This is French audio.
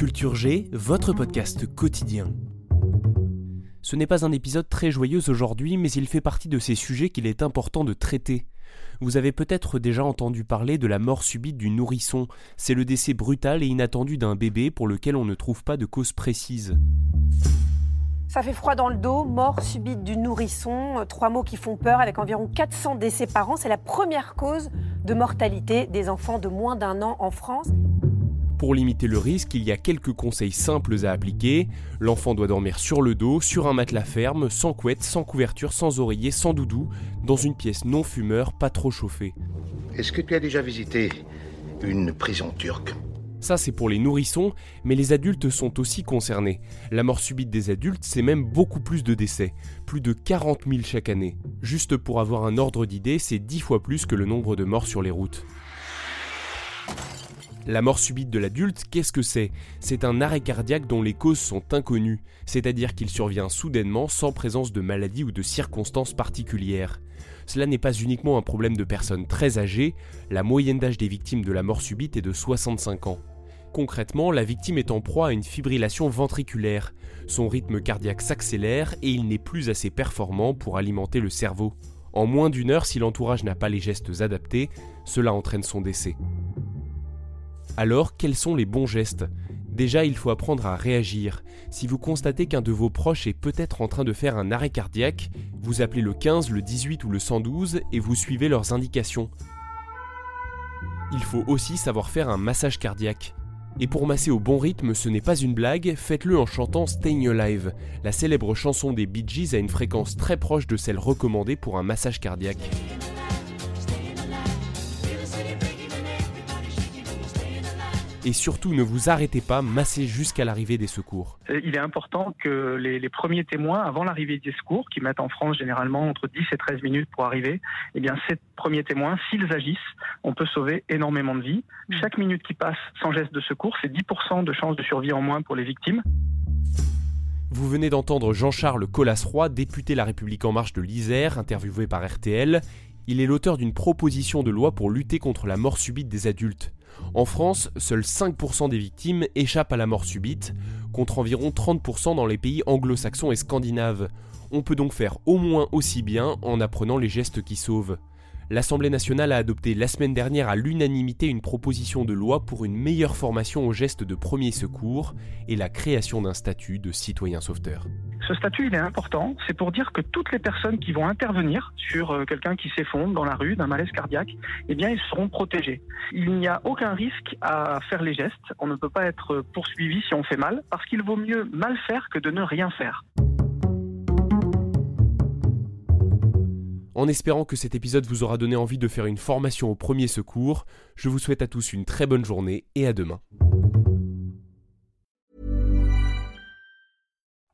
Culture G, votre podcast quotidien. Ce n'est pas un épisode très joyeux aujourd'hui, mais il fait partie de ces sujets qu'il est important de traiter. Vous avez peut-être déjà entendu parler de la mort subite du nourrisson. C'est le décès brutal et inattendu d'un bébé pour lequel on ne trouve pas de cause précise. Ça fait froid dans le dos, mort subite du nourrisson, euh, trois mots qui font peur avec environ 400 décès par an. C'est la première cause de mortalité des enfants de moins d'un an en France. Pour limiter le risque, il y a quelques conseils simples à appliquer. L'enfant doit dormir sur le dos, sur un matelas ferme, sans couette, sans couverture, sans oreiller, sans doudou, dans une pièce non fumeur, pas trop chauffée. Est-ce que tu as déjà visité une prison turque? Ça, c'est pour les nourrissons, mais les adultes sont aussi concernés. La mort subite des adultes, c'est même beaucoup plus de décès, plus de 40 000 chaque année. Juste pour avoir un ordre d'idée, c'est 10 fois plus que le nombre de morts sur les routes. La mort subite de l'adulte, qu'est-ce que c'est? C'est un arrêt cardiaque dont les causes sont inconnues, c'est-à-dire qu'il survient soudainement sans présence de maladie ou de circonstances particulières. Cela n'est pas uniquement un problème de personnes très âgées, la moyenne d'âge des victimes de la mort subite est de 65 ans. Concrètement, la victime est en proie à une fibrillation ventriculaire. Son rythme cardiaque s'accélère et il n'est plus assez performant pour alimenter le cerveau. En moins d'une heure, si l'entourage n'a pas les gestes adaptés, cela entraîne son décès. Alors, quels sont les bons gestes? Déjà, il faut apprendre à réagir. Si vous constatez qu'un de vos proches est peut-être en train de faire un arrêt cardiaque, vous appelez le 15, le 18 ou le 112 et vous suivez leurs indications. Il faut aussi savoir faire un massage cardiaque. Et pour masser au bon rythme, ce n'est pas une blague, faites-le en chantant Staying Alive. La célèbre chanson des Bee Gees a une fréquence très proche de celle recommandée pour un massage cardiaque. Et surtout, ne vous arrêtez pas, massez jusqu'à l'arrivée des secours. Euh, Il est important que les, les premiers témoins, avant l'arrivée des secours, qui mettent en France généralement entre 10 et 13 minutes pour arriver, eh bien, ces premiers témoins, s'ils agissent, on peut sauver énormément de vies. Chaque minute qui passe sans geste de secours, c'est 10% de chances de survie en moins pour les victimes. Vous venez d'entendre Jean-Charles Collas-Roy, député La République En Marche de l'Isère, interviewé par RTL. Il est l'auteur d'une proposition de loi pour lutter contre la mort subite des adultes. En France, seuls 5% des victimes échappent à la mort subite, contre environ 30% dans les pays anglo-saxons et scandinaves. On peut donc faire au moins aussi bien en apprenant les gestes qui sauvent. L'Assemblée nationale a adopté la semaine dernière à l'unanimité une proposition de loi pour une meilleure formation aux gestes de premier secours et la création d'un statut de citoyen sauveteur. Ce statut, il est important. C'est pour dire que toutes les personnes qui vont intervenir sur euh, quelqu'un qui s'effondre dans la rue d'un malaise cardiaque, eh bien, ils seront protégés. Il n'y a aucun risque à faire les gestes. On ne peut pas être poursuivi si on fait mal, parce qu'il vaut mieux mal faire que de ne rien faire. En espérant que cet épisode vous aura donné envie de faire une formation au premier secours, je vous souhaite à tous une très bonne journée et à demain.